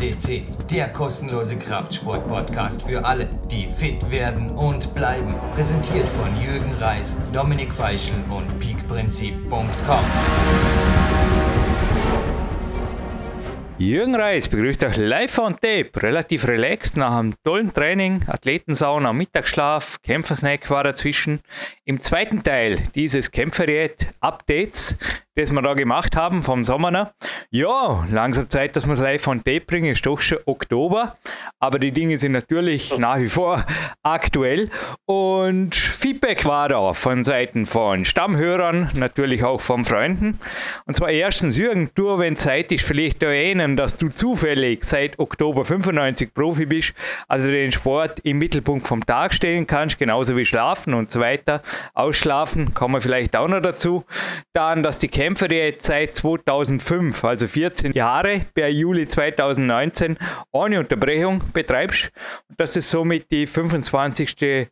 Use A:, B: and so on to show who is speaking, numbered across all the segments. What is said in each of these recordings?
A: CC, der kostenlose Kraftsport-Podcast für alle, die fit werden und bleiben. Präsentiert von Jürgen Reis, Dominik Feischl und peakprinzip.com.
B: Jürgen Reis begrüßt euch live on tape, relativ relaxed nach einem tollen Training, Athletensauna, Mittagsschlaf, Kämpfersnack war dazwischen. Im zweiten Teil dieses Kämpferdiät-Updates das wir da gemacht haben vom Sommer noch. Ja, langsam Zeit, dass wir es live von Tape bringen, ist doch schon Oktober, aber die Dinge sind natürlich nach wie vor aktuell und Feedback war da von Seiten von Stammhörern, natürlich auch von Freunden. Und zwar erstens, Jürgen, du, wenn Zeit ist, vielleicht erinnern, dass du zufällig seit Oktober 95 Profi bist, also den Sport im Mittelpunkt vom Tag stellen kannst, genauso wie Schlafen und so weiter. Ausschlafen kommen wir vielleicht auch noch dazu. Dann, dass die kämpfe jetzt seit 2005, also 14 Jahre, per Juli 2019 ohne Unterbrechung betreibst. Das ist somit die 25.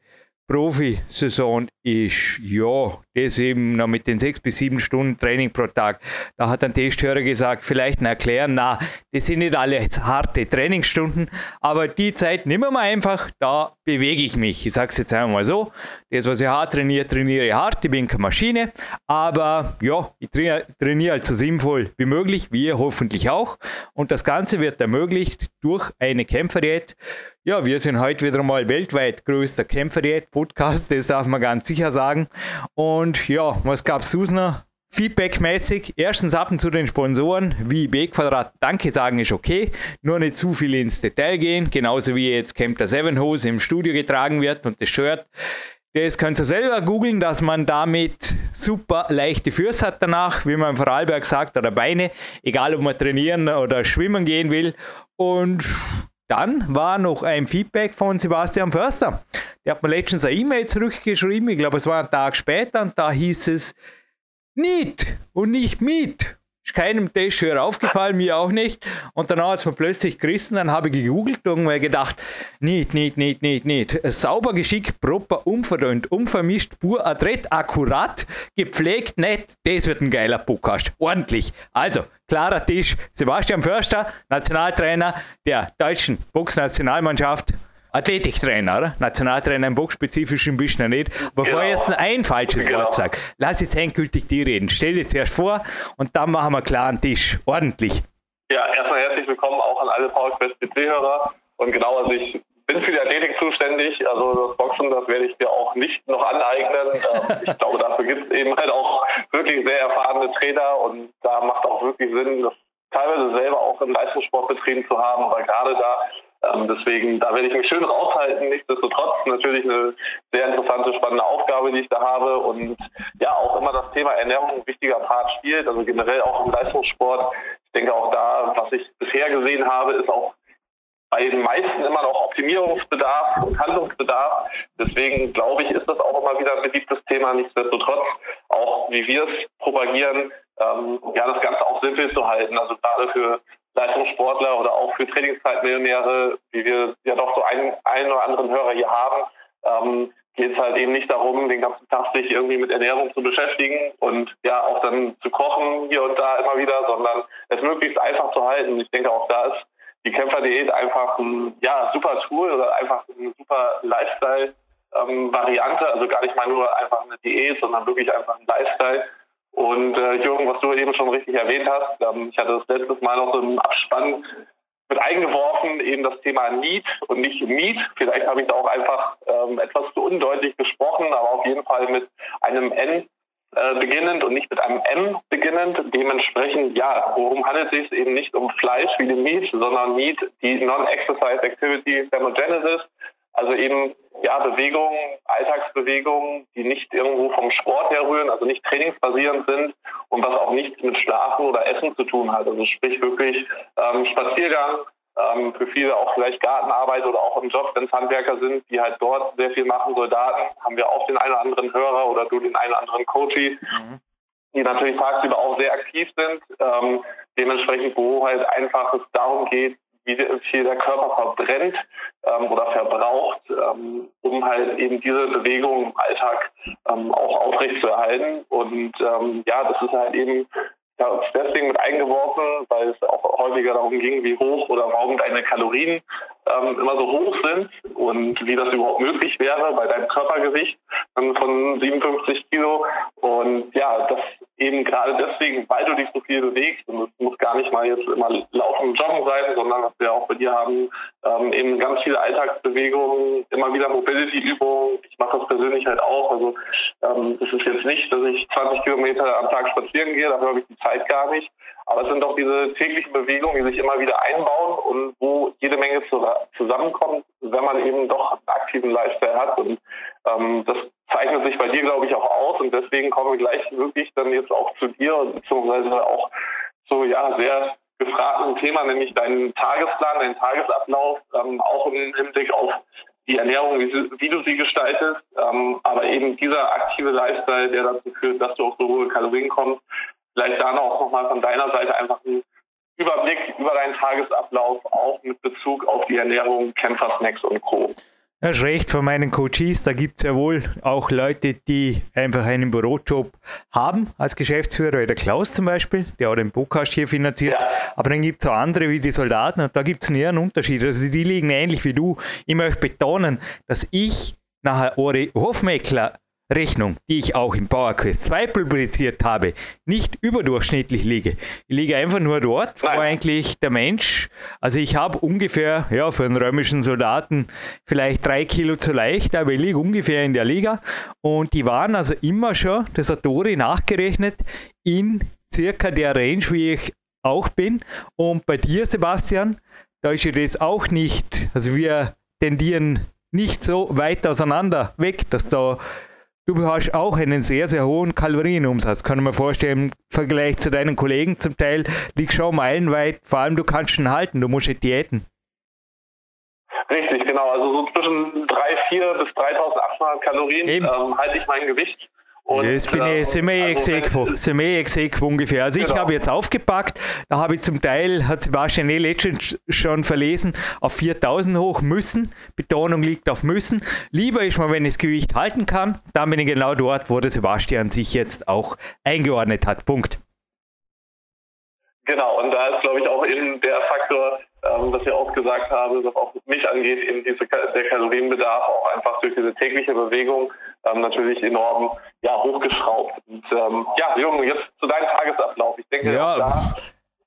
B: Profisaison ist, ja, das eben noch mit den sechs bis sieben Stunden Training pro Tag. Da hat ein Testhörer gesagt, vielleicht erklären, na, das sind nicht alle harte Trainingsstunden, aber die Zeit nehmen wir einfach, da bewege ich mich. Ich sage es jetzt einmal so, das, was ich hart trainiere, trainiere ich hart, ich bin keine Maschine, aber ja, ich trainiere, halt so sinnvoll wie möglich, wir hoffentlich auch. Und das Ganze wird ermöglicht durch eine Kämpferdiät, ja, wir sind heute wieder mal weltweit größter Kämpferdiät-Podcast, das darf man ganz sicher sagen. Und ja, was gab es sonst noch? Feedback-mäßig, erstens ab und zu den Sponsoren, wie B-Quadrat Danke sagen ist okay, nur nicht zu viel ins Detail gehen, genauso wie jetzt Camp der Seven Hose im Studio getragen wird und das Shirt. Das könnt ihr selber googeln, dass man damit super leichte Füße hat danach, wie man im Vorarlberg sagt, oder Beine, egal ob man trainieren oder schwimmen gehen will. Und dann war noch ein Feedback von Sebastian Förster. Der hat mir letztens eine E-Mail zurückgeschrieben, ich glaube, es war ein Tag später, und da hieß es Niet und nicht Miet. Ist keinem schon aufgefallen, mir auch nicht. Und danach hat es mir plötzlich gerissen, dann habe ich gegoogelt und mir gedacht, nicht, nicht, nicht, nicht, nicht. Sauber, geschickt, proper, unverdünnt, unvermischt, pur, adrett, akkurat, gepflegt, nett. Das wird ein geiler Podcast. Ordentlich. Also, klarer Tisch. Sebastian Förster, Nationaltrainer der deutschen Boxnationalmannschaft. Athletiktrainer, oder? Nationaltrainer im boxspezifischen bist du nicht. Bevor genau. ich jetzt ein falsches genau. Wort sage, lass jetzt endgültig die reden. Stell dir zuerst vor und dann machen wir klar einen Tisch. Ordentlich.
C: Ja, erstmal herzlich willkommen auch an alle PowerQuest PC-Hörer. Und genau, also ich bin für die Athletik zuständig. Also das Boxen, das werde ich dir auch nicht noch aneignen. Ähm, ich glaube, dafür gibt es eben halt auch wirklich sehr erfahrene Trainer und da macht auch wirklich Sinn, das teilweise selber auch im Leistungssport betrieben zu haben, aber gerade da ähm, deswegen, da werde ich mich schön raushalten. Nichtsdestotrotz natürlich eine sehr interessante, spannende Aufgabe, die ich da habe und ja, auch immer das Thema Ernährung ein wichtiger Part spielt, also generell auch im Leistungssport. Ich denke auch da, was ich bisher gesehen habe, ist auch bei den meisten immer noch Optimierungsbedarf und Handlungsbedarf. Deswegen glaube ich, ist das auch immer wieder ein beliebtes Thema. Nichtsdestotrotz, auch wie wir es propagieren, ähm, ja, das Ganze auch simpel zu halten. Also gerade für Leistungssportler oder auch für Trainingszeitmillionäre, wie wir ja doch so einen, einen oder anderen Hörer hier haben, ähm, geht es halt eben nicht darum, den ganzen Tag sich irgendwie mit Ernährung zu beschäftigen und ja auch dann zu kochen hier und da immer wieder, sondern es möglichst einfach zu halten. Ich denke auch da ist die Kämpferdiät einfach ein ja, super Tool oder einfach eine super Lifestyle-Variante. Ähm, also gar nicht mal nur einfach eine Diät, sondern wirklich einfach ein Lifestyle. Und äh, Jürgen, was du eben schon richtig erwähnt hast, ähm, ich hatte das letztes Mal noch so im Abspann mit eingeworfen, eben das Thema Need und nicht Meet. Vielleicht habe ich da auch einfach ähm, etwas zu undeutlich gesprochen, aber auf jeden Fall mit einem N äh, beginnend und nicht mit einem M beginnend. Dementsprechend, ja, worum handelt es sich eben nicht um Fleisch wie den Meat, sondern Meat, die Non-Exercise Activity Thermogenesis, also eben ja Bewegungen, Alltagsbewegungen, die nicht irgendwo vom Sport herrühren, also nicht trainingsbasierend sind und was auch nichts mit Schlafen oder Essen zu tun hat. Also sprich wirklich ähm, Spaziergang, ähm, für viele auch vielleicht Gartenarbeit oder auch im Job, wenn es Handwerker sind, die halt dort sehr viel machen, Soldaten, haben wir auch den einen oder anderen Hörer oder du den einen oder anderen Coachy, mhm. die natürlich tagsüber auch sehr aktiv sind. Ähm, dementsprechend, wo halt einfach es darum geht, wie viel der Körper verbrennt ähm, oder verbraucht, ähm, um halt eben diese Bewegung im Alltag ähm, auch aufrechtzuerhalten. Und ähm, ja, das ist halt eben ja, deswegen mit eingeworfen, weil es auch häufiger darum ging, wie hoch oder warum deine Kalorien ähm, immer so hoch sind und wie das überhaupt möglich wäre bei deinem Körpergewicht von 57 Kilo. Und ja, das eben gerade deswegen, weil du dich so viel bewegst und es muss gar nicht mal jetzt immer Laufen Joggen sein, sondern was wir auch bei dir haben, ähm, eben ganz viele Alltagsbewegungen, immer wieder Mobility-Übungen. Ich mache das persönlich halt auch. Also ähm, es ist jetzt nicht, dass ich 20 Kilometer am Tag spazieren gehe, dafür habe ich die Zeit gar nicht. Aber es sind doch diese täglichen Bewegungen, die sich immer wieder einbauen und wo jede Menge zusammenkommt, wenn man eben doch einen aktiven Lifestyle hat. Und ähm, das zeichnet sich bei dir, glaube ich, auch aus. Und deswegen kommen wir gleich wirklich dann jetzt auch zu dir, beziehungsweise auch zu ja sehr gefragten Thema, nämlich deinen Tagesplan, deinen Tagesablauf, ähm, auch im Hinblick auf die Ernährung, wie, wie du sie gestaltest, ähm, aber eben dieser aktive Lifestyle, der dazu führt, dass du auf so hohe Kalorien kommst, vielleicht da noch nochmal von deiner Seite einfach ein Überblick über deinen Tagesablauf, auch mit Bezug auf die Ernährung, Kämpfersnacks und Co.
B: Das ist recht von meinen Coaches. Da gibt es ja wohl auch Leute, die einfach einen Bürojob haben als Geschäftsführer, wie der Klaus zum Beispiel, der auch den Podcast hier finanziert. Ja. Aber dann gibt es auch andere wie die Soldaten und da gibt es einen Unterschied. Also die liegen ähnlich wie du. Ich möchte betonen, dass ich nachher Ori Hofmeckler Rechnung, die ich auch im PowerQuest 2 publiziert habe, nicht überdurchschnittlich liege. Ich liege einfach nur dort, wo eigentlich der Mensch, also ich habe ungefähr, ja, für einen römischen Soldaten vielleicht drei Kilo zu leicht, aber ich liege ungefähr in der Liga. Und die waren also immer schon, das hat Dori nachgerechnet, in circa der Range, wie ich auch bin. Und bei dir, Sebastian, da ist ja das auch nicht, also wir tendieren nicht so weit auseinander weg, dass da Du hast auch einen sehr, sehr hohen Kalorienumsatz. Kann ich mir vorstellen, im Vergleich zu deinen Kollegen zum Teil liegst schon meilenweit. Vor allem, du kannst ihn halten, du musst nicht diäten.
C: Richtig, genau. Also so zwischen 3.400 bis 3.800 Kalorien ähm, halte ich mein Gewicht.
B: Und, das bin ich, sind wir also, exequo, sind wir exequo ungefähr. Also genau. ich habe jetzt aufgepackt, da habe ich zum Teil, hat Sebastian eh letztens schon verlesen, auf 4000 hoch müssen. Betonung liegt auf müssen. Lieber ist man, wenn ich das Gewicht halten kann, dann bin ich genau dort, wo der Sebastian sich jetzt auch eingeordnet hat. Punkt.
C: Genau, und da ist, glaube ich, auch eben der Faktor, ähm, was ich auch gesagt habe, was auch mich angeht, eben diese, der Kalorienbedarf auch einfach durch diese tägliche Bewegung ähm, natürlich enorm ja, hochgeschraubt. Und ähm, ja, Jürgen, jetzt zu deinem Tagesablauf. Ich denke, ja. da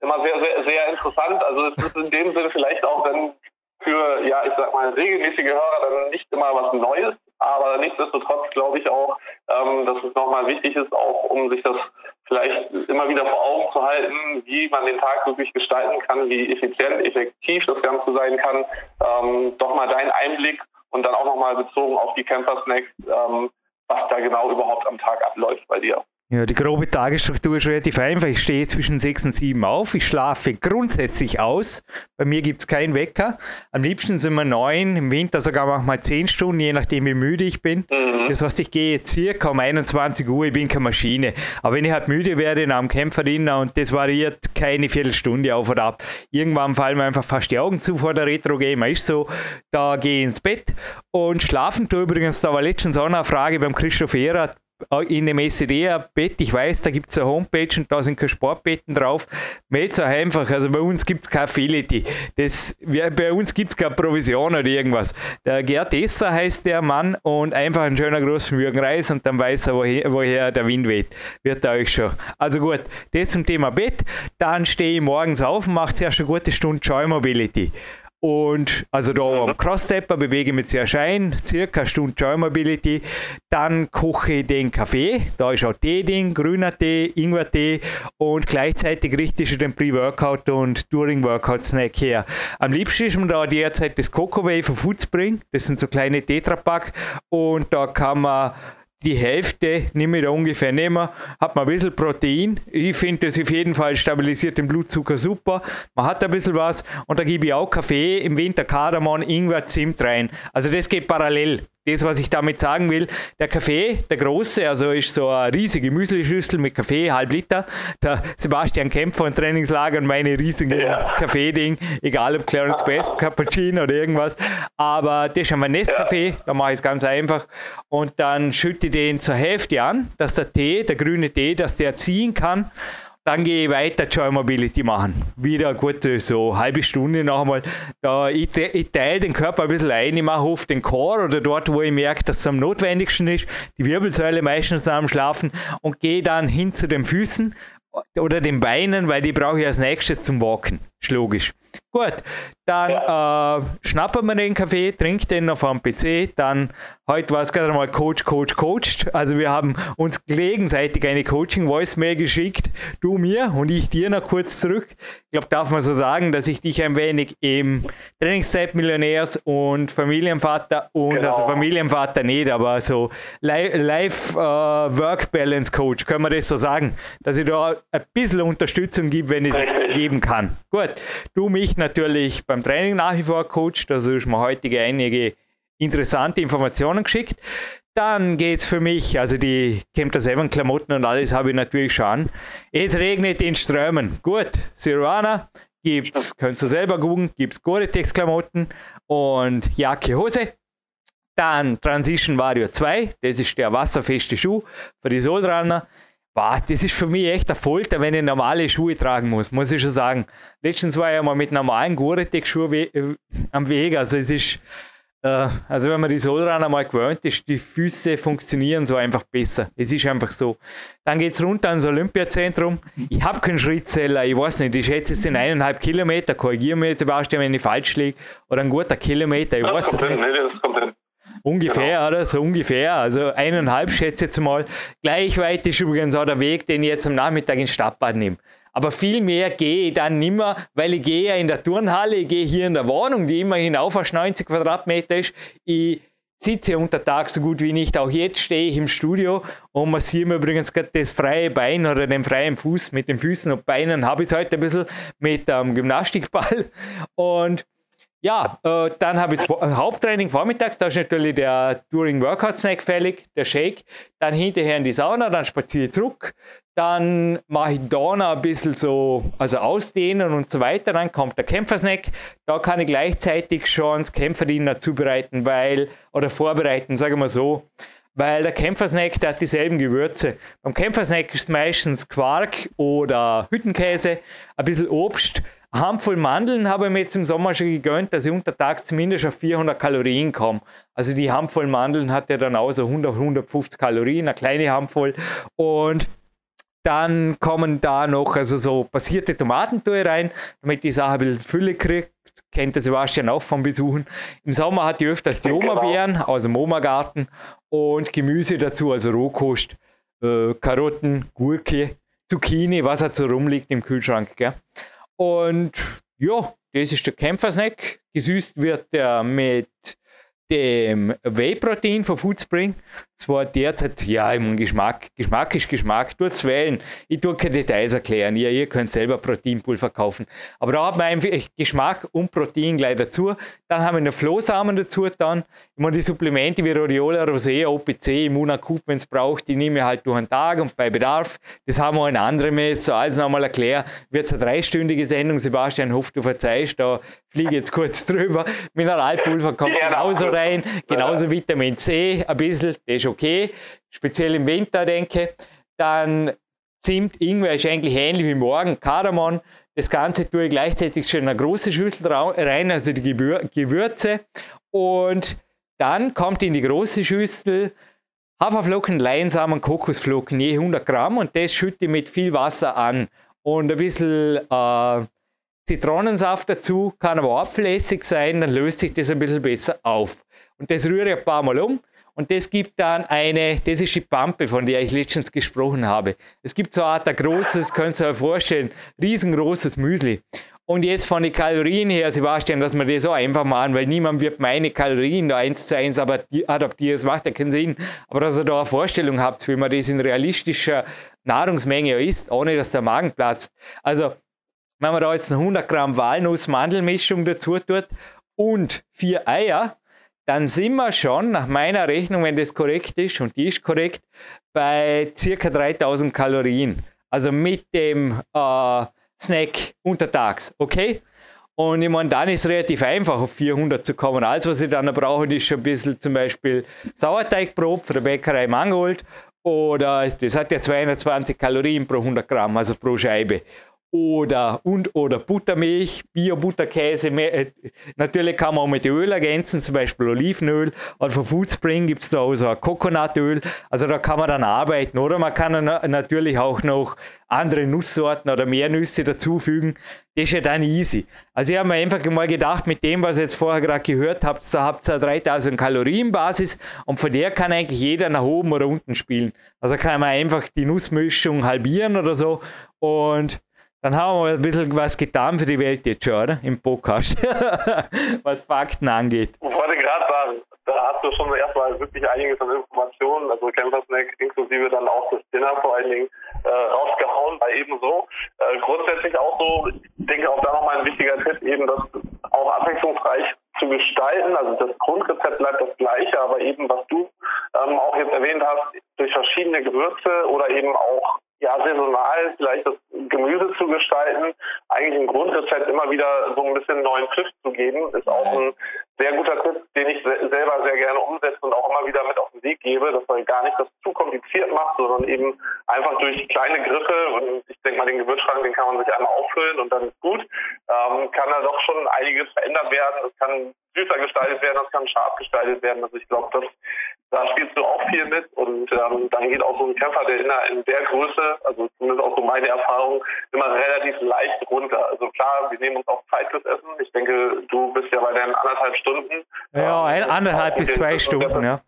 C: immer sehr, sehr, sehr interessant. Also es ist in dem Sinne vielleicht auch dann für, ja, ich sag mal, regelmäßige Hörer dann nicht immer was Neues, aber nichtsdestotrotz glaube ich auch, ähm, dass es nochmal wichtig ist, auch um sich das vielleicht immer wieder vor Augen zu halten, wie man den Tag wirklich gestalten kann, wie effizient, effektiv das Ganze sein kann. Ähm, doch mal dein Einblick und dann auch nochmal bezogen auf die Camper Snacks, ähm, was da genau überhaupt am Tag abläuft bei dir.
B: Ja, die grobe Tagesstruktur ist relativ einfach. Ich stehe zwischen 6 und 7 auf. Ich schlafe grundsätzlich aus. Bei mir gibt es keinen Wecker. Am liebsten sind wir 9, im Winter sogar manchmal 10 Stunden, je nachdem wie müde ich bin. Mhm. Das heißt, ich gehe circa um 21 Uhr, ich bin keine Maschine. Aber wenn ich halt müde werde nach dem Kämpferinnen und das variiert keine Viertelstunde auf oder ab, irgendwann fallen mir einfach fast die Augen zu vor der Retro-Game. Ist so, da gehe ich ins Bett und schlafen tu übrigens, da war letztens auch eine Frage beim Christoph Ehrer, in dem SED-Bett, ich weiß, da gibt es eine Homepage und da sind keine Sportbetten drauf. Meldet euch einfach, also bei uns gibt es keine Affiliate. Das, bei uns gibt es keine Provision oder irgendwas. Der Gerd Esser heißt der Mann und einfach ein schöner großer Reis und dann weiß er, woher, woher der Wind weht. Wird er euch schon. Also gut, das zum Thema Bett. Dann stehe ich morgens auf und mache zuerst eine gute Stunde Joy Mobility. Und also da am Cross-Stepper bewege ich mich sehr schein, circa eine Stunde Joy Mobility. Dann koche ich den Kaffee, da ist auch Tee drin, grüner Tee, Ingwer-Tee und gleichzeitig richte ich den Pre-Workout und During-Workout-Snack her. Am liebsten ist mir da derzeit das Coco Wave von Foodspring, das sind so kleine Tetrapack. Und da kann man die Hälfte nehme ich da ungefähr nehmen, hat man ein bisschen Protein. Ich finde das auf jeden Fall stabilisiert den Blutzucker super. Man hat ein bisschen was und da gebe ich auch Kaffee, im Winter Kardamom, Ingwer, Zimt rein. Also das geht parallel das, was ich damit sagen will, der Kaffee, der große, also ist so eine riesige Müsli-Schüssel mit Kaffee, halb Liter. Der Sebastian Kämpfer im Trainingslager und meine riesigen ja. Kaffee-Ding, egal ob Clarence Best, Cappuccino oder irgendwas. Aber das ist ein Nescafé, ja. da mache ich es ganz einfach. Und dann schütte ich den zur Hälfte an, dass der Tee, der grüne Tee, dass der ziehen kann. Dann gehe ich weiter Joy Mobility machen. Wieder gute, so halbe Stunde noch einmal. Da, ich, ich teile den Körper ein bisschen ein, ich mache oft den Core oder dort, wo ich merke, dass es am notwendigsten ist, die Wirbelsäule meistens am Schlafen und gehe dann hin zu den Füßen oder den Beinen, weil die brauche ich als nächstes zum Walken. Ist logisch. Gut, dann ja. äh, schnappen wir den Kaffee, trinkt den auf am PC, dann heute war es gerade mal Coach, Coach, Coached. Also wir haben uns gegenseitig eine Coaching-Voice-Mail geschickt, du mir und ich dir noch kurz zurück. Ich glaube, darf man so sagen, dass ich dich ein wenig im Trainingszeit Millionärs und Familienvater und genau. also Familienvater nicht, aber so Life uh, Work Balance Coach, können wir das so sagen, dass ich da ein bisschen Unterstützung gebe, wenn ich es geben kann. Gut, du mich natürlich beim Training nach wie vor coacht, also ist mir heute einige interessante Informationen geschickt. Dann geht es für mich, also die Camper 7 Klamotten und alles habe ich natürlich schon. Es regnet in Strömen. Gut, Sirwana gibt's, könnt ihr selber gucken, gibt es Gore-Tex Klamotten und Jacke, Hose. Dann Transition Vario 2, das ist der wasserfeste Schuh für die Solrunner. Boah, das ist für mich echt ein Folter, wenn ich normale Schuhe tragen muss, muss ich schon sagen. Letztens war ich ja mal mit normalen Gore-Tex-Schuhen we äh, am Weg. Also es ist, äh, also wenn man die Solrunner mal gewöhnt ist, die Füße funktionieren so einfach besser. Es ist einfach so. Dann geht es runter ans Olympiazentrum. Ich habe keinen Schrittzeller, ich weiß nicht, ich schätze es sind eineinhalb Kilometer, korrigiere mich jetzt Sebastian, wenn ich falsch liege, oder ein guter Kilometer, ich weiß
C: es nicht. Hin, das kommt hin.
B: Ungefähr, genau. oder? So ungefähr. Also eineinhalb schätze ich jetzt mal. Gleich weit ist übrigens auch der Weg, den ich jetzt am Nachmittag in Stadtbad nehme. Aber viel mehr gehe ich dann nicht mehr, weil ich gehe ja in der Turnhalle, ich gehe hier in der Wohnung, die immerhin auf 90 Quadratmeter ist. Ich sitze unter Tag so gut wie nicht. Auch jetzt stehe ich im Studio und massiere mir übrigens gerade das freie Bein oder den freien Fuß mit den Füßen und Beinen. Habe ich es heute ein bisschen mit dem ähm, Gymnastikball. Und ja, äh, dann habe ich das Haupttraining vormittags, da ist natürlich der Touring Workout Snack fällig, der Shake. Dann hinterher in die Sauna, dann spaziere ich zurück. Dann mache ich da noch ein bisschen so, also ausdehnen und so weiter. Dann kommt der Kämpfersnack. Da kann ich gleichzeitig schon das Kämpferdiener zubereiten, weil, oder vorbereiten, sagen wir so. Weil der Kämpfersnack, der hat dieselben Gewürze. Beim Kämpfersnack ist meistens Quark oder Hüttenkäse, ein bisschen Obst Handvoll Mandeln habe ich mir jetzt im Sommer schon gegönnt, dass ich untertags zumindest auf 400 Kalorien komme. Also die Handvoll Mandeln hat ja dann auch so 100, 150 Kalorien, eine kleine Handvoll. Und dann kommen da noch also so passierte Tomatentue rein, damit die Sache ein bisschen Fülle kriegt. Kennt der Sebastian auch vom Besuchen. Im Sommer hat die öfters die Oma-Beeren aus dem Oma-Garten und Gemüse dazu, also Rohkost, äh, Karotten, Gurke, Zucchini, was halt so rumliegt im Kühlschrank. Gell? Und ja, das ist der Kämpfersnack. Gesüßt wird der mit dem Whey-Protein von Foodspring. Zwar derzeit, ja, im Geschmack, Geschmack ist Geschmack, tut's wählen. Ich tue keine Details erklären, ihr, ihr könnt selber Proteinpulver kaufen. Aber da hat man einfach Geschmack und Protein gleich dazu. Dann haben wir noch Flohsamen dazu dann. Ich meine, die Supplemente wie Rhodiola, Rosea, OPC, Immunacoup, wenn es braucht, die nehme ich halt durch den Tag und bei Bedarf. Das haben wir in anderen Mails. So, also nochmal erklären, wird es eine dreistündige Sendung. Sebastian hofft, du verzeihst, da fliege jetzt kurz drüber. Mineralpulver kommt genauso rein, genauso Vitamin C, ein bisschen, das ist okay, speziell im Winter, denke Dann Zimt, Ingwer ist eigentlich ähnlich wie morgen, Kardamom. Das Ganze tue ich gleichzeitig schon in eine große Schüssel rein, also die Gewürze. Und dann kommt in die große Schüssel Haferflocken, Leinsamen, Kokosflocken, je 100 Gramm. Und das schütte ich mit viel Wasser an. Und ein bisschen äh, Zitronensaft dazu, kann aber Apfelessig sein, dann löst sich das ein bisschen besser auf. Und das rühre ich ein paar Mal um. Und das gibt dann eine, das ist die Pampe, von der ich letztens gesprochen habe. Es gibt so eine Art ein großes, könnt ihr euch vorstellen, riesengroßes Müsli. Und jetzt von den Kalorien her, Sebastian, dass wir das so einfach machen, weil niemand wird meine Kalorien da eins zu eins adaptieren, das macht ja keinen Sinn. Aber dass ihr da eine Vorstellung habt, wie man das in realistischer Nahrungsmenge isst, ohne dass der Magen platzt. Also, wenn man da jetzt eine 100 Gramm Walnuss-Mandelmischung dazu tut und vier Eier, dann sind wir schon nach meiner Rechnung, wenn das korrekt ist, und die ist korrekt, bei circa 3000 Kalorien. Also mit dem äh, Snack untertags, okay? Und ich meine, dann ist es relativ einfach, auf 400 zu kommen. Alles, was ich dann brauche, ist schon ein bisschen zum Beispiel Sauerteigbrot von der Bäckerei Mangold Oder das hat ja 220 Kalorien pro 100 Gramm, also pro Scheibe oder und oder Buttermilch, Bio-Butterkäse. Äh, natürlich kann man auch mit Öl ergänzen, zum Beispiel Olivenöl. Oder von Foodspring gibt es da auch so ein Coconutöl. Also da kann man dann arbeiten. Oder man kann natürlich auch noch andere Nusssorten oder mehr Nüsse dazufügen. Das ist ja dann easy. Also ich habe mir einfach mal gedacht, mit dem, was ihr jetzt vorher gerade gehört habt, da habt ihr 3000 Kalorien Basis und von der kann eigentlich jeder nach oben oder unten spielen. Also kann man einfach die Nussmischung halbieren oder so und dann haben wir ein bisschen was getan für die Welt jetzt schon, oder? Im Podcast. was Fakten angeht.
C: Ich wollte gerade sagen, da hast du schon erstmal wirklich einiges an Informationen, also Campersnack inklusive dann auch das Dinner vor allen Dingen äh, rausgehauen, weil ebenso. Äh, grundsätzlich auch so, ich denke auch da nochmal ein wichtiger Tipp, eben das auch abwechslungsreich zu gestalten. Also das Grundrezept bleibt das gleiche, aber eben was du ähm, auch jetzt erwähnt hast, durch verschiedene Gewürze oder eben auch ja, saisonal vielleicht das Gemüse zu gestalten, eigentlich ein Grundrezept immer wieder so ein bisschen neuen Pfiff zu geben, ist auch ein sehr guter Tipp, den ich selber sehr gerne umsetze und auch immer wieder mit auf den Weg gebe, dass man gar nicht das zu kompliziert macht, sondern eben einfach durch kleine Griffe und ich denke mal, den Gewürzschrank, den kann man sich einmal auffüllen und dann ist gut, ähm, kann da doch schon einiges verändert werden. Es kann süßer gestaltet werden, es kann scharf gestaltet werden. Also ich glaube, das da spielst du auch viel mit und ähm, dann geht auch so ein Kämpfer, der in, in der Größe, also zumindest auch so meine Erfahrung, immer relativ leicht runter. Also klar, wir nehmen uns auch Zeit fürs Essen. Ich denke, du bist ja bei deinen anderthalb Stunden.
B: Ja, ähm, anderthalb bis zwei Stunden, ja.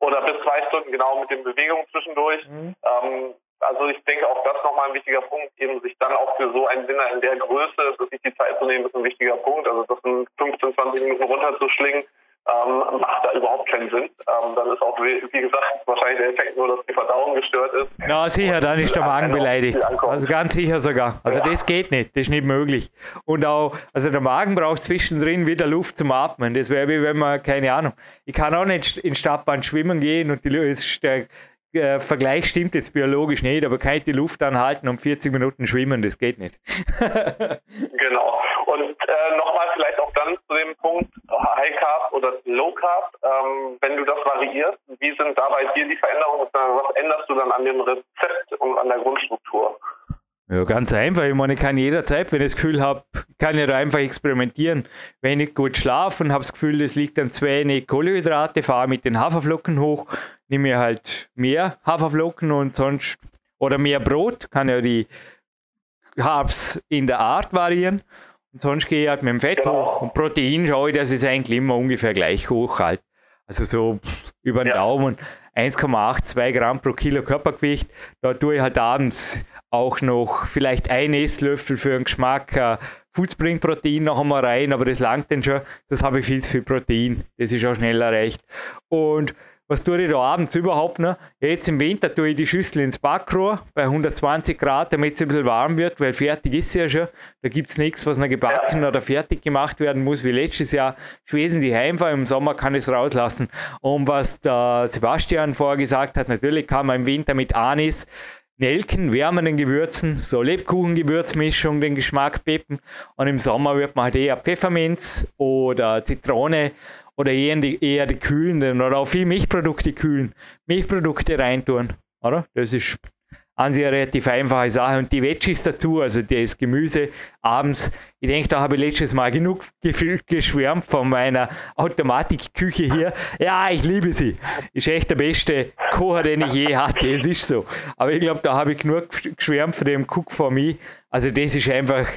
C: Oder bis zwei Stunden, genau, mit den Bewegungen zwischendurch. Mhm. Ähm, also ich denke auch das nochmal ein wichtiger Punkt, eben sich dann auch für so einen Dinner in der Größe, sich die Zeit zu nehmen, ist ein wichtiger Punkt. Also das in 15, 20 Minuten runterzuschlingen, ähm, macht da überhaupt keinen Sinn. Ähm, dann ist auch, wie, wie, gesagt, wahrscheinlich der Effekt nur, dass die Verdauung gestört ist.
B: Na sicher, dann ist der Magen beleidigt. Also ganz sicher sogar. Also ja. das geht nicht, das ist nicht möglich. Und auch, also der Magen braucht zwischendrin wieder Luft zum Atmen. Das wäre wie wenn man, keine Ahnung, ich kann auch nicht in Stadtbahn schwimmen gehen und die ist der äh, Vergleich stimmt jetzt biologisch nicht, aber kann ich die Luft anhalten und 40 Minuten schwimmen, das geht nicht.
C: genau. Und äh, nochmal vielleicht auch dann zu dem Punkt High Carb oder Low Carb, ähm, wenn du das variierst, wie sind da bei dir die Veränderungen? Was änderst du dann an dem Rezept und an der Grundstruktur?
B: Ja, ganz einfach. Ich meine, ich kann jederzeit, wenn ich das Gefühl habe, kann ich da einfach experimentieren. Wenn ich gut schlafe und habe das Gefühl, es liegt an zu wenig Kohlenhydrate, fahre mit den Haferflocken hoch, nehme ich halt mehr Haferflocken und sonst oder mehr Brot, kann ja die Carbs in der Art variieren. Und sonst gehe ich halt mit dem Fett genau. hoch. Und Protein schaue ich, dass es eigentlich immer ungefähr gleich hoch halt. Also so über den ja. Daumen 1,8, 2 Gramm pro Kilo Körpergewicht. Da tue ich halt abends auch noch vielleicht ein Esslöffel für den Geschmack äh, Foodspring-Protein noch einmal rein, aber das langt dann schon. Das habe ich viel zu viel Protein. Das ist auch schnell erreicht. Und was tue ich da abends überhaupt noch? Jetzt im Winter tue ich die Schüssel ins Backrohr bei 120 Grad, damit es ein bisschen warm wird, weil fertig ist sie ja schon. Da gibt es nichts, was noch gebacken ja. oder fertig gemacht werden muss, wie letztes Jahr. Ich wesentlich einfach, im Sommer kann ich es rauslassen. Und was der Sebastian vorher gesagt hat, natürlich kann man im Winter mit Anis Nelken, wärmenden Gewürzen, so Lebkuchengewürzmischung, den Geschmack peppen. Und im Sommer wird man halt eher Pfefferminz oder Zitrone oder eher die, eher die kühlenden oder auch viel Milchprodukte kühlen, Milchprodukte reintun, oder? Das ist an sich eine relativ einfache Sache. Und die Veggies dazu, also das Gemüse abends, ich denke, da habe ich letztes Mal genug geschwärmt von meiner Automatikküche hier. Ja, ich liebe sie. Ist echt der beste Kocher, den ich je hatte. Es ist so. Aber ich glaube, da habe ich genug geschwärmt von dem Cook for Me. Also das ist einfach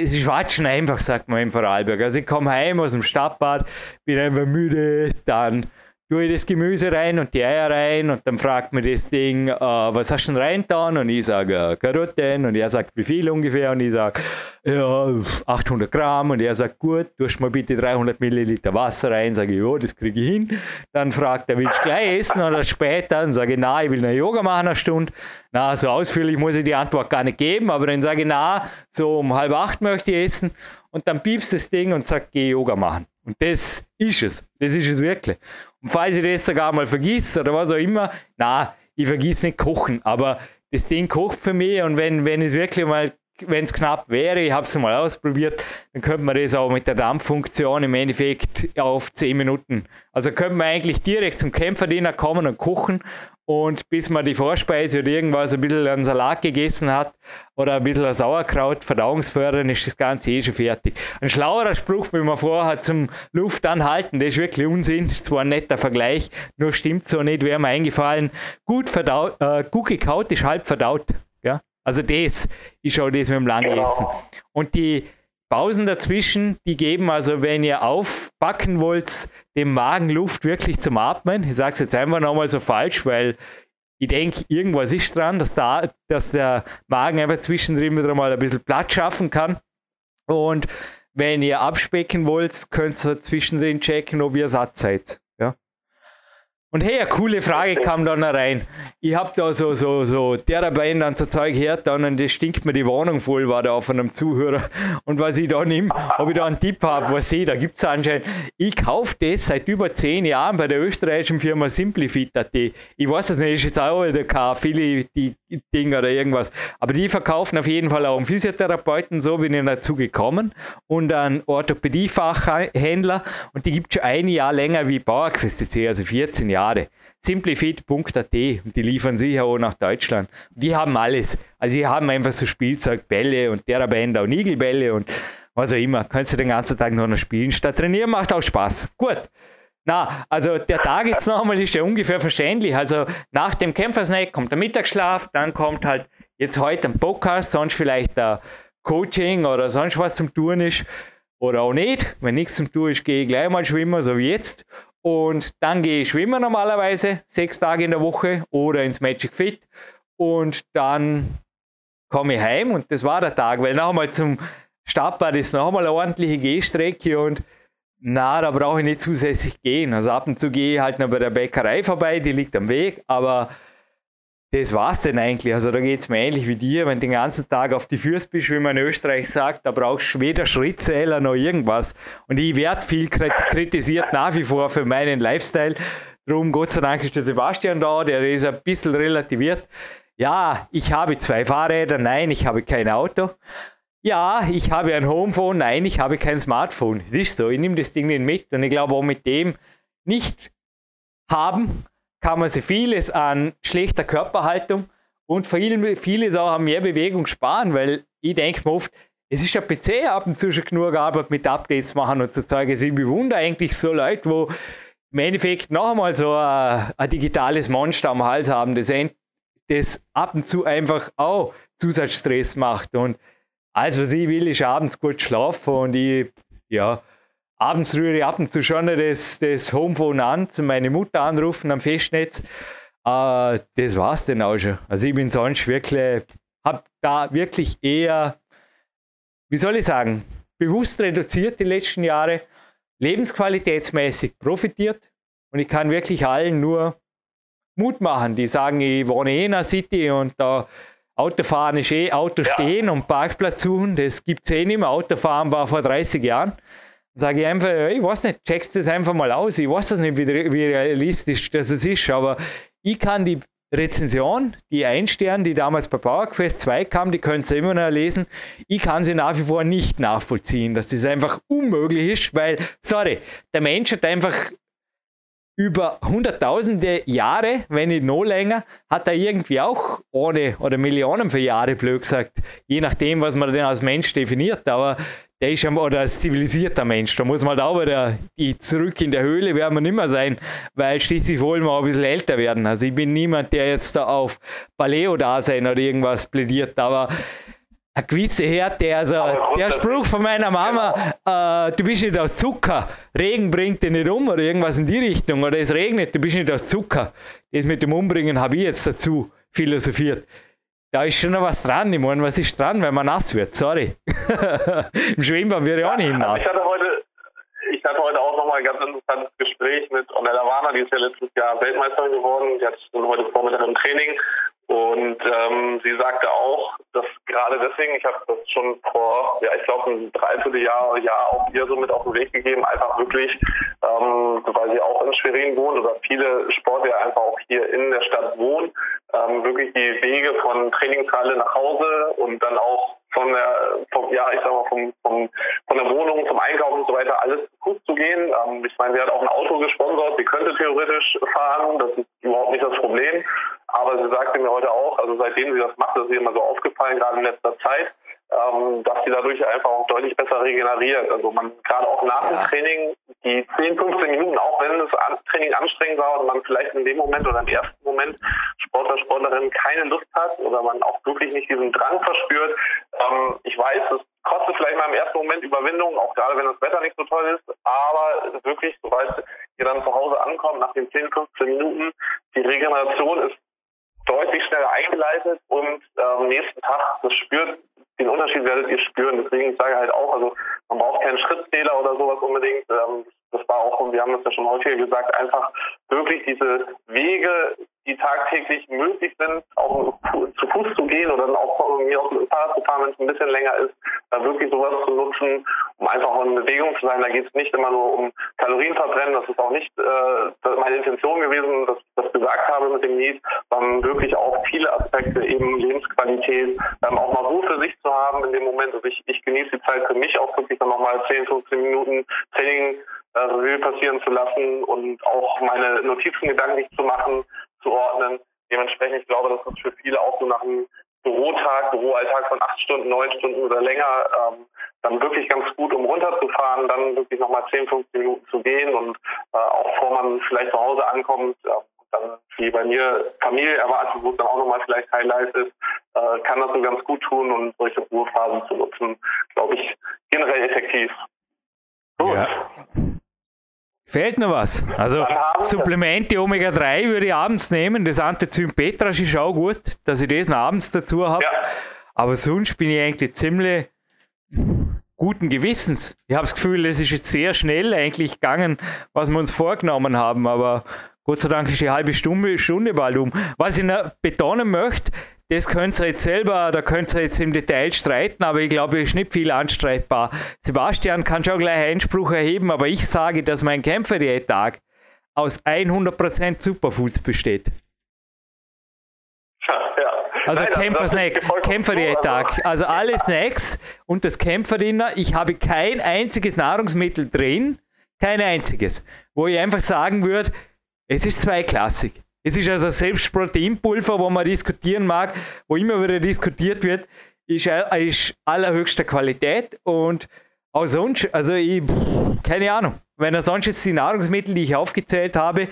B: es ist Watschen einfach, sagt man im Vorarlberg. Also ich komme heim aus dem Stadtbad, bin einfach müde, dann tue ich das Gemüse rein und die Eier rein und dann fragt mir das Ding, äh, was hast du denn reingetan? Und ich sage äh, Karotten und er sagt, wie viel ungefähr? Und ich sage, ja, 800 Gramm. Und er sagt, gut, du hast mal bitte 300 Milliliter Wasser rein. Sage ich, ja, das kriege ich hin. Dann fragt er, willst du gleich essen oder später? Dann sage nein, ich will eine Yoga machen, eine Stunde. Na, so ausführlich muss ich die Antwort gar nicht geben, aber dann sage ich, na, so um halb acht möchte ich essen. Und dann piepst das Ding und sagt, geh Yoga machen. Und das ist es. Das ist es wirklich. Und falls ich das sogar mal vergiss oder was auch immer, na, ich vergiss nicht kochen, aber das Ding kocht für mich und wenn, wenn ich es wirklich mal wenn es knapp wäre, ich habe es mal ausprobiert, dann könnte man das auch mit der Dampffunktion im Endeffekt auf 10 Minuten. Also könnte man eigentlich direkt zum Kämpferdiener kommen und kochen und bis man die Vorspeise oder irgendwas ein bisschen einen Salat gegessen hat oder ein bisschen Sauerkraut, verdauungsfördern, ist das Ganze eh schon fertig. Ein schlauerer Spruch, wie man vorhat, zum Luft anhalten, das ist wirklich Unsinn. Das ist zwar ein netter Vergleich, nur stimmt so nicht, wäre mir eingefallen. Gut, verdaut, äh, gut gekaut ist halb verdaut. Also das ist auch das mit dem Langessen. Genau. Und die Pausen dazwischen, die geben also, wenn ihr aufbacken wollt, dem Magen Luft wirklich zum Atmen. Ich sage es jetzt einfach nochmal so falsch, weil ich denke, irgendwas ist dran, dass, da, dass der Magen einfach zwischendrin wieder mal ein bisschen Platz schaffen kann. Und wenn ihr abspecken wollt, könnt ihr zwischendrin checken, ob ihr satt seid. Und hey, eine coole Frage kam dann rein. Ich hab da so, so, so Therapien dann so Zeug gehört, dann und das stinkt mir die Wohnung voll, war da von einem Zuhörer. Und was ich da nehme, ob ich da einen Tipp habe, was ich, da gibt es anscheinend. Ich kaufe das seit über zehn Jahren bei der österreichischen Firma Simplifit.at. Ich weiß das nicht, ist jetzt auch wieder kein viele die Dinge oder irgendwas. Aber die verkaufen auf jeden Fall auch einen Physiotherapeuten, so bin ich dazu gekommen. Und einen Orthopädiefachhändler. Und die gibt schon ein Jahr länger wie Bauerquest, also 14 Jahre. Simplifit.at und die liefern sicher auch nach Deutschland. Die haben alles. Also die haben einfach so Spielzeugbälle und Therabänder und Igelbälle und was auch immer. Kannst du den ganzen Tag noch spielen. Statt trainieren macht auch Spaß. Gut. Na, also der Tag jetzt nochmal ist ja ungefähr verständlich. Also nach dem Kämpfersnack kommt der Mittagsschlaf, dann kommt halt jetzt heute ein Podcast, sonst vielleicht ein Coaching oder sonst was zum Tun ist. Oder auch nicht. Wenn nichts zum Tun ist, gehe ich gleich mal schwimmen, so wie jetzt. Und dann gehe ich schwimmen normalerweise, sechs Tage in der Woche oder ins Magic Fit. Und dann komme ich heim und das war der Tag, weil nochmal zum Stadtbad ist nochmal eine ordentliche Gehstrecke und na, da brauche ich nicht zusätzlich gehen. Also ab und zu gehe ich halt noch bei der Bäckerei vorbei, die liegt am Weg, aber das war's denn eigentlich. Also da geht es mir ähnlich wie dir, wenn du den ganzen Tag auf die Füße bist, wie man in Österreich sagt, da brauchst du weder Schrittzähler noch irgendwas. Und ich werde viel kritisiert nach wie vor für meinen Lifestyle. Drum, Gott sei Dank ist der Sebastian da, der ist ein bisschen relativiert. Ja, ich habe zwei Fahrräder, nein, ich habe kein Auto. Ja, ich habe ein Homephone, nein, ich habe kein Smartphone. Ist so, ich nehme das Ding nicht mit und ich glaube auch mit dem nicht haben kann man sich vieles an schlechter Körperhaltung und viel, vieles auch an mehr Bewegung sparen, weil ich denke mir oft, es ist ja PC ab und zu schon genug Arbeit mit Updates machen und zu zeigen. Ich bewundere eigentlich so Leute, wo im Endeffekt noch einmal so ein, ein digitales Monster am Hals haben, das, das ab und zu einfach auch Zusatzstress macht. Und alles, was ich will, ist abends gut schlafen und ich, ja, abends rühre ich ab und zu schon das, das Homephone an, zu meiner Mutter anrufen am Festnetz. Äh, das war's dann auch schon. Also ich bin sonst wirklich, habe da wirklich eher, wie soll ich sagen, bewusst reduziert die letzten Jahre, lebensqualitätsmäßig profitiert und ich kann wirklich allen nur Mut machen, die sagen, ich wohne eh in einer City und da Autofahren ist eh Auto stehen ja. und Parkplatz suchen, das gibt es eh nicht mehr. Autofahren war vor 30 Jahren sage ich einfach, ich weiß nicht, checkst das einfach mal aus. Ich weiß das nicht, wie, wie realistisch das ist, aber ich kann die Rezension, die Einstern, die damals bei PowerQuest 2 kam, die könnt ihr immer noch lesen. Ich kann sie nach wie vor nicht nachvollziehen, dass das einfach unmöglich ist, weil, sorry, der Mensch hat einfach über hunderttausende Jahre, wenn nicht noch länger, hat er irgendwie auch ohne oder Millionen für Jahre, blöd gesagt, je nachdem, was man denn als Mensch definiert, aber der ist ja, oder als zivilisierter Mensch, da muss man halt auch wieder die zurück in der Höhle werden wir nicht mehr sein, weil schließlich wollen wir auch ein bisschen älter werden. Also ich bin niemand, der jetzt da auf Paleo-Dasein oder irgendwas plädiert, aber eine gewisse Härte, also der Spruch von meiner Mama, äh, du bist nicht aus Zucker, Regen bringt dich nicht um oder irgendwas in die Richtung, oder es regnet, du bist nicht aus Zucker. Das mit dem Umbringen habe ich jetzt dazu philosophiert. Da ist schon noch was dran. Ich meine, was ist dran, wenn man nass wird? Sorry. Im Schwimmbad wird ja auch nicht nass.
C: Ich hatte heute, ich hatte heute auch nochmal ein ganz interessantes Gespräch mit Onella Warner, die ist ja letztes Jahr Weltmeisterin geworden. Die hat heute Vormittag im Training und ähm, sie sagte auch, dass gerade deswegen, ich habe das schon vor, ja, ich glaube, ein Dreivierteljahr ja, auch ihr so mit auf den Weg gegeben, einfach wirklich, ähm, weil sie auch in Schwerin wohnt oder viele Sportler einfach auch hier in der Stadt wohnen, ähm, wirklich die Wege von Trainingshalle nach Hause und dann auch von der, vom, ja, ich sag mal, vom, vom, von der Wohnung zum Einkaufen und so weiter alles gut zu gehen. Ähm, ich meine, sie hat auch ein Auto gesponsert, sie könnte theoretisch fahren, das ist überhaupt nicht das Problem. Aber sie sagte mir heute auch, also seitdem sie das macht, das ist ihr immer so aufgefallen, gerade in letzter Zeit, ähm, dass sie dadurch einfach auch deutlich besser regeneriert. Also man gerade auch nach dem Training die 10, 15 Minuten, auch wenn das Training anstrengend war und man vielleicht in dem Moment oder im ersten Moment Sportler, Sportlerin keine Lust hat oder man auch wirklich nicht diesen Drang verspürt. Ähm, ich weiß, es kostet vielleicht mal im ersten Moment Überwindung, auch gerade wenn das Wetter nicht so toll ist, aber wirklich, sobald ihr dann zu Hause ankommt, nach den 10, 15 Minuten, die Regeneration ist deutlich schneller eingeleitet und am ähm, nächsten Tag, das spürt, den Unterschied werdet ihr spüren. Deswegen ich sage halt auch, also man braucht keinen Schrittzähler oder sowas unbedingt. Ähm, das war auch, und wir haben das ja schon häufiger gesagt, einfach wirklich diese Wege, die tagtäglich möglich sind, auch zu Fuß zu gehen oder dann auch aus mit dem Fahrrad zu fahren, wenn es ein bisschen länger ist, da wirklich sowas zu nutzen, um einfach in Bewegung zu sein. Da geht es nicht immer nur um Kalorienverbrennen, das ist auch nicht äh, meine Intention gewesen, ich das gesagt habe mit dem Lied, sondern wirklich auch viele Aspekte, eben Lebensqualität, ähm, auch mal Ruhe für sich zu haben in dem Moment. Also ich, ich genieße die Zeit für mich auch wirklich dann nochmal 10, 15 Minuten Training äh, Revue passieren zu lassen und auch meine Notizen gedanklich zu machen, zu ordnen. Dementsprechend, ich glaube, das ist für viele auch so nach einem Bürotag, Büroalltag von acht Stunden, neun Stunden oder länger, ähm, dann wirklich ganz gut, um runterzufahren, dann wirklich nochmal 10, 15 Minuten zu gehen und äh, auch bevor man vielleicht zu Hause ankommt, äh, dann wie bei mir Familie erwartet, wo es dann auch nochmal vielleicht Highlight ist, äh, kann das so ganz gut tun und solche Ruhephasen zu nutzen, glaube ich, generell effektiv.
B: Gut. Ja. Fehlt noch was. Also Supplemente Omega-3 würde ich abends nehmen. Das Antizym Petrasch ist auch gut, dass ich das noch abends dazu habe. Ja. Aber sonst bin ich eigentlich ziemlich guten Gewissens. Ich habe das Gefühl, es ist jetzt sehr schnell eigentlich gegangen, was wir uns vorgenommen haben. Aber Gott sei Dank ist die halbe Stunde, Stunde bald um. Was ich noch betonen möchte, das könnt ihr jetzt selber, da könnt ihr jetzt im Detail streiten, aber ich glaube, es ist nicht viel anstreitbar. Sebastian kann schon gleich Einspruch erheben, aber ich sage, dass mein Kämpferdiät-Tag aus 100% Superfoods besteht. Ja. Also Kämpfersnack, Kämpferdiät-Tag. Also alle Snacks und das Kämpferdinner. Ich habe kein einziges Nahrungsmittel drin, kein einziges, wo ich einfach sagen würde, es ist zweiklassig. Es ist also selbst Proteinpulver, wo man diskutieren mag, wo immer wieder diskutiert wird, ist, äh, ist allerhöchster Qualität. Und auch sonst, also ich, keine Ahnung, wenn er sonst jetzt die Nahrungsmittel, die ich aufgezählt habe,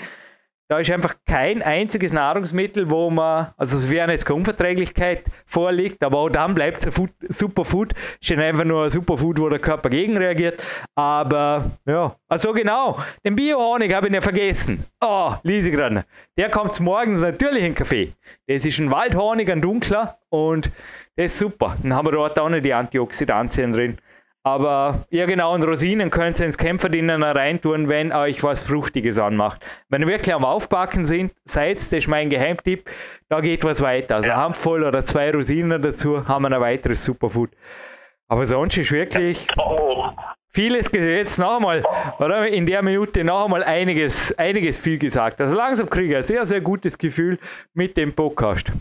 B: da ist einfach kein einziges Nahrungsmittel, wo man, also es wäre jetzt keine Unverträglichkeit vorliegt, aber auch dann bleibt es ein Superfood. Ist einfach nur ein Superfood, wo der Körper gegen reagiert. Aber ja, also genau, den Biohonig habe ich nicht vergessen. Oh, Lise gerade. Der kommt morgens natürlich in den Kaffee. Das ist ein Waldhonig, ein dunkler und der ist super. Dann haben wir dort auch noch die Antioxidantien drin. Aber ja genau, und Rosinen könnt ihr ins Kämpferdinnen reintun, wenn euch was Fruchtiges anmacht. Wenn ihr wirklich am Aufbacken sind, seid, das ist mein Geheimtipp, da geht was weiter. Also ja. Handvoll oder zwei Rosinen dazu, haben wir ein weiteres Superfood. Aber sonst ist wirklich vieles jetzt noch einmal, oder? In der Minute noch einmal einiges, einiges viel gesagt. Also langsam kriege ich ein sehr, sehr gutes Gefühl mit dem Podcast.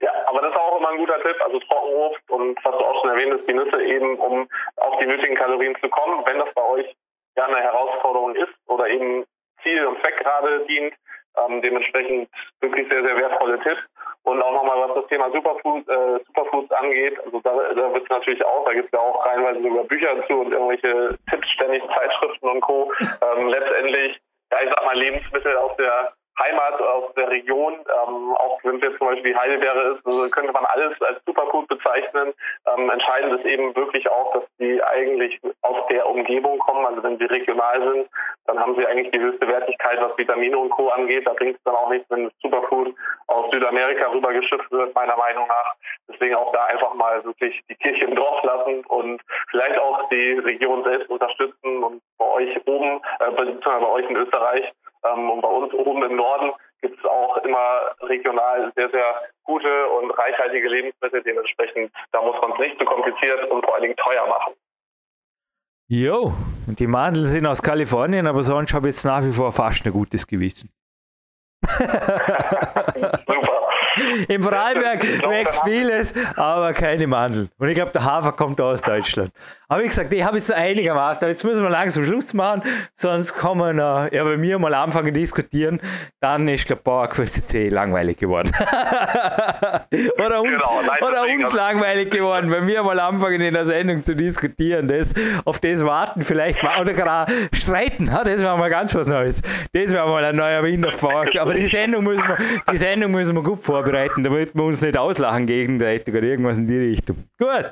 C: Ja, aber das ist auch immer ein guter Tipp, also Trockenobst und was du auch schon erwähnt hast, die Nüsse eben, um auf die nötigen Kalorien zu kommen, wenn das bei euch ja eine Herausforderung ist oder eben Ziel und Zweck gerade dient. Ähm, dementsprechend wirklich sehr, sehr wertvolle Tipps. Und auch nochmal, was das Thema Superfood, äh, Superfoods angeht, also da, da wird es natürlich auch, da gibt es ja auch reinweise sogar Bücher zu und irgendwelche Tipps, ständig Zeitschriften und Co. Ähm, letztendlich, ja, ich sag mal, Lebensmittel aus der Heimat aus der Region, ähm, auch wenn es jetzt zum Beispiel Heidelbeere ist, also könnte man alles als Superfood bezeichnen. Ähm, entscheidend ist eben wirklich auch, dass die eigentlich aus der Umgebung kommen. Also wenn sie regional sind, dann haben sie eigentlich die höchste Wertigkeit, was Vitamine und Co. angeht. Da bringt es dann auch nichts, wenn Superfood aus Südamerika rübergeschifft wird, meiner Meinung nach. Deswegen auch da einfach mal wirklich die Kirche im Dorf lassen und vielleicht auch die Region selbst unterstützen und bei euch oben, äh, bei euch in Österreich und bei uns oben im Norden gibt es auch immer regional sehr, sehr gute und reichhaltige Lebensmittel. Dementsprechend, da muss man es nicht zu kompliziert und vor allen Dingen teuer machen.
B: Jo, und die Mandeln sind aus Kalifornien, aber sonst habe ich jetzt nach wie vor fast ein gutes Gewissen. Super. Im Freiberg wächst vieles, aber keine Mandeln. Und ich glaube, der Hafer kommt aus Deutschland. Habe ich gesagt, ich habe jetzt einigermaßen, jetzt müssen wir langsam Schluss machen, sonst kann man äh, ja, bei mir mal anfangen diskutieren, dann ist, glaube ich, PowerQuest C langweilig geworden. oder uns, genau, oder uns langweilig geworden, wenn wir mal anfangen in der Sendung zu diskutieren, das, auf das warten vielleicht mal, oder gerade streiten, ha, das wäre mal ganz was Neues. Das wäre mal ein neuer Winterpark. Aber die Sendung müssen wir, die Sendung müssen wir gut vorbereiten, damit wir uns nicht auslachen gegenseitig oder irgendwas in die Richtung. Gut.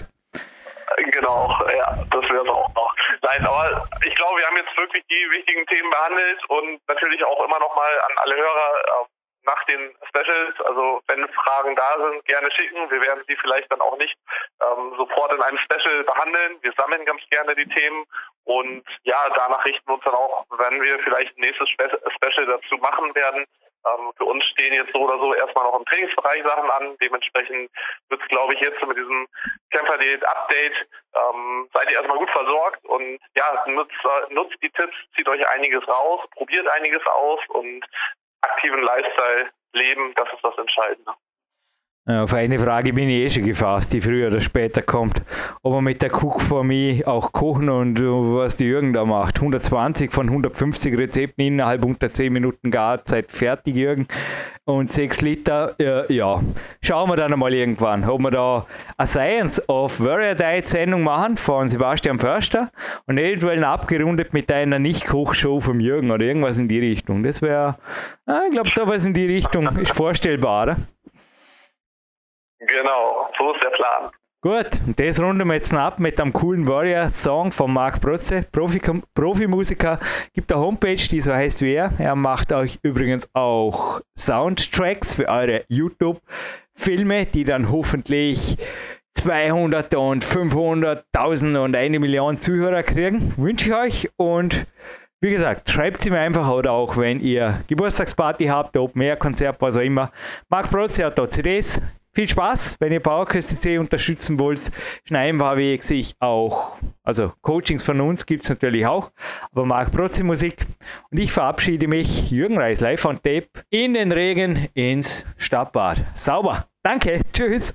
C: Genau, ja, das wäre es auch noch. Nein, aber ich glaube, wir haben jetzt wirklich die wichtigen Themen behandelt und natürlich auch immer noch mal an alle Hörer äh, nach den Specials, also wenn Fragen da sind, gerne schicken. Wir werden sie vielleicht dann auch nicht ähm, sofort in einem Special behandeln. Wir sammeln ganz gerne die Themen und ja, danach richten wir uns dann auch, wenn wir vielleicht ein nächstes Spe Special dazu machen werden, ähm, für uns stehen jetzt so oder so erstmal noch im Trainingsbereich Sachen an. Dementsprechend wird es, glaube ich, jetzt mit diesem Kämpfer-Diät-Update ähm, seid ihr erstmal gut versorgt und ja, nutzt, nutzt die Tipps, zieht euch einiges raus, probiert einiges aus und aktiven Lifestyle leben, das ist das Entscheidende.
B: Auf eine Frage bin ich eh schon gefasst, die früher oder später kommt. Ob man mit der Cook for Me auch kochen und was die Jürgen da macht. 120 von 150 Rezepten innerhalb unter 10 Minuten Garzeit fertig, Jürgen. Und 6 Liter, äh, ja. Schauen wir dann einmal irgendwann, ob wir da eine Science of Warrior Diet Sendung machen von Sebastian Förster und eventuell abgerundet mit einer Nicht-Kochshow vom Jürgen oder irgendwas in die Richtung. Das wäre, äh, ich glaube, sowas in die Richtung ist vorstellbar, oder?
C: Genau, so ist der Plan.
B: Gut, und das runden wir jetzt noch ab mit einem coolen Warrior-Song von Marc Protze, Profi Profimusiker. Gibt eine Homepage, die so heißt wie er. Er macht euch übrigens auch Soundtracks für eure YouTube-Filme, die dann hoffentlich 200 und 500.000 und eine Million Zuhörer kriegen. Wünsche ich euch und wie gesagt, schreibt sie mir einfach oder auch wenn ihr Geburtstagsparty habt, Open Air Konzert, was auch immer. Marc Protze hat da CDs, viel Spaß, wenn ihr PowerQuest unterstützen wollt. Schneiden wie ich auch, also Coachings von uns gibt es natürlich auch, aber Marc Protzi Musik. Und ich verabschiede mich, Jürgen Reis, live on Tape, in den Regen ins Stadtbad. Sauber. Danke, tschüss.